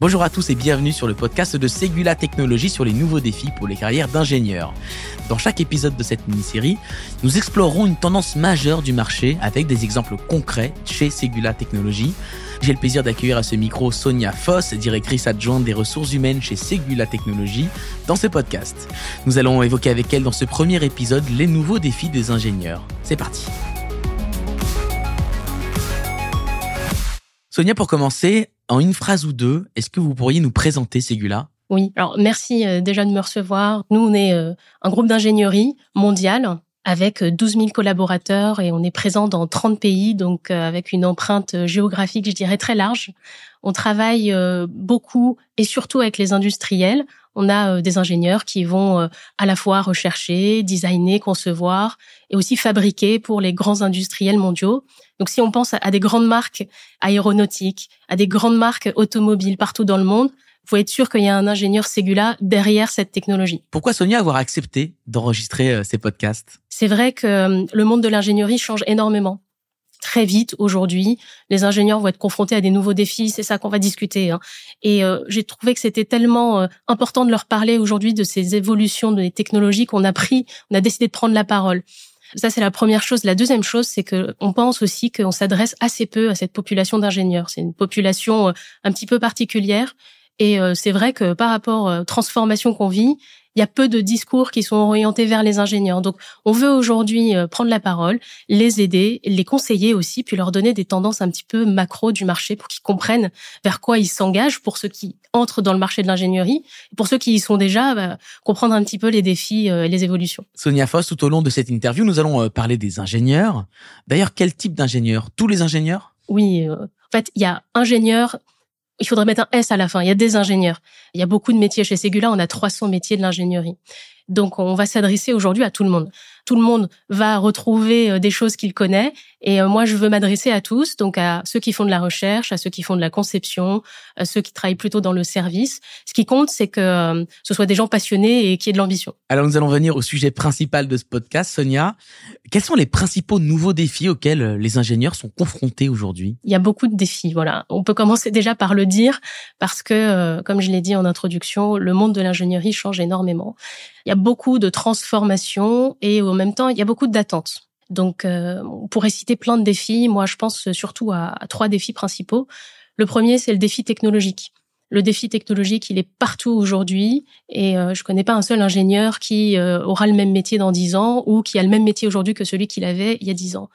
Bonjour à tous et bienvenue sur le podcast de Segula Technologies sur les nouveaux défis pour les carrières d'ingénieurs. Dans chaque épisode de cette mini-série, nous explorerons une tendance majeure du marché avec des exemples concrets chez Segula Technologies. J'ai le plaisir d'accueillir à ce micro Sonia Foss, directrice adjointe des ressources humaines chez Segula Technologies, dans ce podcast. Nous allons évoquer avec elle dans ce premier épisode les nouveaux défis des ingénieurs. C'est parti. Sonia, pour commencer, en une phrase ou deux, est-ce que vous pourriez nous présenter Segula Oui, alors merci euh, déjà de me recevoir. Nous, on est euh, un groupe d'ingénierie mondial avec 12 euh, 000 collaborateurs et on est présent dans 30 pays, donc avec une empreinte géographique, je dirais, très large. On travaille beaucoup et surtout avec les industriels. On a des ingénieurs qui vont à la fois rechercher, designer, concevoir et aussi fabriquer pour les grands industriels mondiaux. Donc si on pense à des grandes marques aéronautiques, à des grandes marques automobiles partout dans le monde, vous pouvez être sûr qu'il y a un ingénieur Ségula derrière cette technologie. Pourquoi Sonia avoir accepté d'enregistrer euh, ces podcasts? C'est vrai que euh, le monde de l'ingénierie change énormément. Très vite aujourd'hui, les ingénieurs vont être confrontés à des nouveaux défis, c'est ça qu'on va discuter. Hein. Et euh, j'ai trouvé que c'était tellement important de leur parler aujourd'hui de ces évolutions de technologies qu'on a pris, on a décidé de prendre la parole. Ça, c'est la première chose. La deuxième chose, c'est que on pense aussi qu'on s'adresse assez peu à cette population d'ingénieurs. C'est une population euh, un petit peu particulière. Et euh, c'est vrai que par rapport aux transformations qu'on vit, il y a peu de discours qui sont orientés vers les ingénieurs. Donc, on veut aujourd'hui euh, prendre la parole, les aider, les conseiller aussi, puis leur donner des tendances un petit peu macro du marché pour qu'ils comprennent vers quoi ils s'engagent pour ceux qui entrent dans le marché de l'ingénierie. Pour ceux qui y sont déjà, bah, comprendre un petit peu les défis euh, et les évolutions. Sonia Foss, tout au long de cette interview, nous allons euh, parler des ingénieurs. D'ailleurs, quel type d'ingénieurs? Tous les ingénieurs? Oui, en fait, il y a ingénieurs il faudrait mettre un S à la fin. Il y a des ingénieurs. Il y a beaucoup de métiers chez Ségula. On a 300 métiers de l'ingénierie. Donc, on va s'adresser aujourd'hui à tout le monde tout le monde va retrouver euh, des choses qu'il connaît. Et euh, moi, je veux m'adresser à tous, donc à ceux qui font de la recherche, à ceux qui font de la conception, à ceux qui travaillent plutôt dans le service. Ce qui compte, c'est que euh, ce soit des gens passionnés et qui aient de l'ambition. Alors, nous allons venir au sujet principal de ce podcast, Sonia. Quels sont les principaux nouveaux défis auxquels les ingénieurs sont confrontés aujourd'hui? Il y a beaucoup de défis, voilà. On peut commencer déjà par le dire, parce que, comme je l'ai dit en introduction, le monde de l'ingénierie change énormément. Il y a beaucoup de transformations et au même temps, il y a beaucoup d'attentes. Donc, euh, on pourrait citer plein de défis. Moi, je pense surtout à, trois défis principaux. Le premier, c'est le défi technologique. Le défi technologique, il est partout aujourd'hui et euh, je connais pas un seul ingénieur qui euh, aura le même métier dans dix ans ou qui a le même métier aujourd'hui que celui qu'il avait il y a dix ans.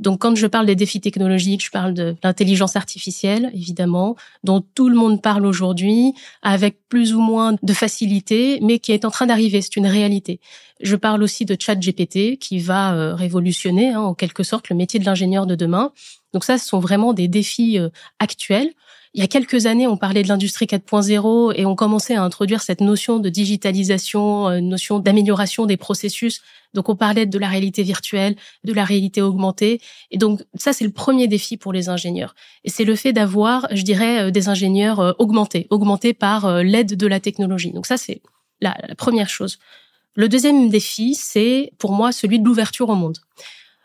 Donc, quand je parle des défis technologiques, je parle de l'intelligence artificielle, évidemment, dont tout le monde parle aujourd'hui, avec plus ou moins de facilité, mais qui est en train d'arriver. C'est une réalité. Je parle aussi de chat GPT, qui va euh, révolutionner, hein, en quelque sorte, le métier de l'ingénieur de demain. Donc ça, ce sont vraiment des défis euh, actuels. Il y a quelques années, on parlait de l'industrie 4.0 et on commençait à introduire cette notion de digitalisation, euh, notion d'amélioration des processus. Donc, on parlait de la réalité virtuelle, de la réalité augmentée. Et donc, ça, c'est le premier défi pour les ingénieurs. Et c'est le fait d'avoir, je dirais, euh, des ingénieurs euh, augmentés, augmentés par l'aide de la technologie. Donc, ça, c'est la première chose. Le deuxième défi, c'est pour moi celui de l'ouverture au monde.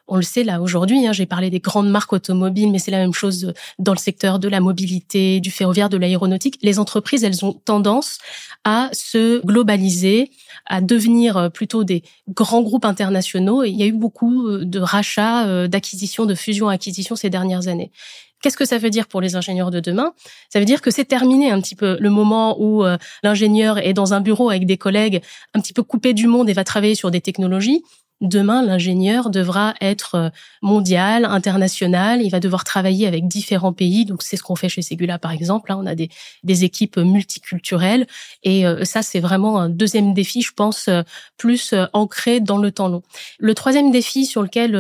On le sait là aujourd'hui, hein, j'ai parlé des grandes marques automobiles, mais c'est la même chose dans le secteur de la mobilité, du ferroviaire, de l'aéronautique. Les entreprises, elles ont tendance à se globaliser, à devenir plutôt des grands groupes internationaux. Et il y a eu beaucoup euh, de rachats, euh, d'acquisitions, de fusions-acquisitions ces dernières années. Qu'est-ce que ça veut dire pour les ingénieurs de demain? Ça veut dire que c'est terminé un petit peu le moment où euh, l'ingénieur est dans un bureau avec des collègues un petit peu coupé du monde et va travailler sur des technologies. Demain, l'ingénieur devra être euh, mondial, international. Il va devoir travailler avec différents pays. Donc, c'est ce qu'on fait chez Segula, par exemple. Hein. on a des, équipes multiculturelles. Et euh, ça, c'est vraiment un deuxième défi, je pense, euh, plus ancré dans le temps long. Le troisième défi sur lequel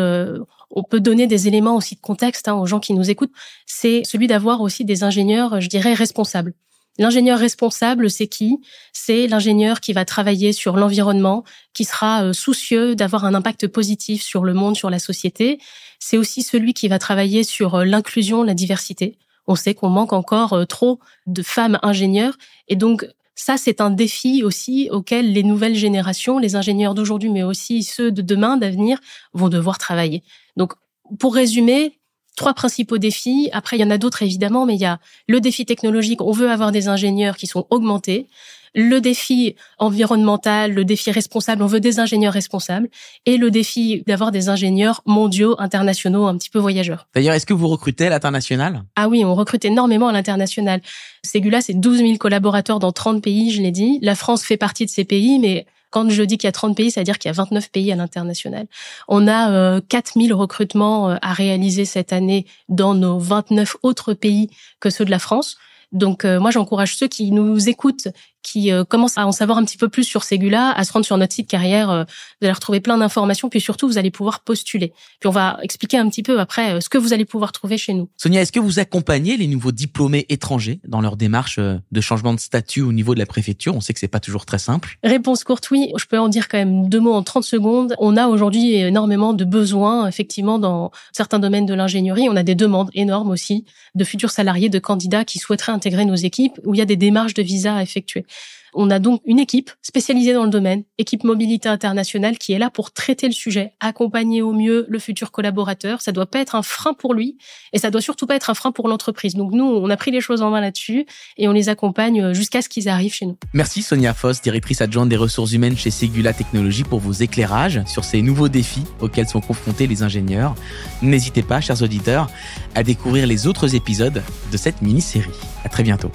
on peut donner des éléments aussi de contexte hein, aux gens qui nous écoutent, c'est celui d'avoir aussi des ingénieurs, je dirais, responsables. L'ingénieur responsable, c'est qui? C'est l'ingénieur qui va travailler sur l'environnement, qui sera euh, soucieux d'avoir un impact positif sur le monde, sur la société. C'est aussi celui qui va travailler sur euh, l'inclusion, la diversité. On sait qu'on manque encore euh, trop de femmes ingénieurs et donc ça, c'est un défi aussi auquel les nouvelles générations, les ingénieurs d'aujourd'hui, mais aussi ceux de demain, d'avenir, vont devoir travailler. Donc, pour résumer, trois principaux défis. Après, il y en a d'autres évidemment, mais il y a le défi technologique. On veut avoir des ingénieurs qui sont augmentés. Le défi environnemental, le défi responsable, on veut des ingénieurs responsables. Et le défi d'avoir des ingénieurs mondiaux, internationaux, un petit peu voyageurs. D'ailleurs, est-ce que vous recrutez à l'international? Ah oui, on recrute énormément à l'international. Segula, c'est 12 000 collaborateurs dans 30 pays, je l'ai dit. La France fait partie de ces pays, mais quand je dis qu'il y a 30 pays, c'est-à-dire qu'il y a 29 pays à l'international. On a euh, 4000 recrutements euh, à réaliser cette année dans nos 29 autres pays que ceux de la France. Donc euh, moi j'encourage ceux qui nous écoutent qui euh, commencent à en savoir un petit peu plus sur Segula, à se rendre sur notre site carrière. Euh, vous allez retrouver plein d'informations, puis surtout, vous allez pouvoir postuler. Puis on va expliquer un petit peu après euh, ce que vous allez pouvoir trouver chez nous. Sonia, est-ce que vous accompagnez les nouveaux diplômés étrangers dans leur démarche de changement de statut au niveau de la préfecture? On sait que c'est pas toujours très simple. Réponse courte, oui. Je peux en dire quand même deux mots en 30 secondes. On a aujourd'hui énormément de besoins, effectivement, dans certains domaines de l'ingénierie. On a des demandes énormes aussi de futurs salariés, de candidats qui souhaiteraient intégrer nos équipes, où il y a des démarches de visa à effectuer. On a donc une équipe spécialisée dans le domaine, équipe mobilité internationale, qui est là pour traiter le sujet, accompagner au mieux le futur collaborateur. Ça doit pas être un frein pour lui et ça doit surtout pas être un frein pour l'entreprise. Donc nous, on a pris les choses en main là-dessus et on les accompagne jusqu'à ce qu'ils arrivent chez nous. Merci Sonia Foss, directrice adjointe des ressources humaines chez Segula Technologies pour vos éclairages sur ces nouveaux défis auxquels sont confrontés les ingénieurs. N'hésitez pas, chers auditeurs, à découvrir les autres épisodes de cette mini-série. À très bientôt.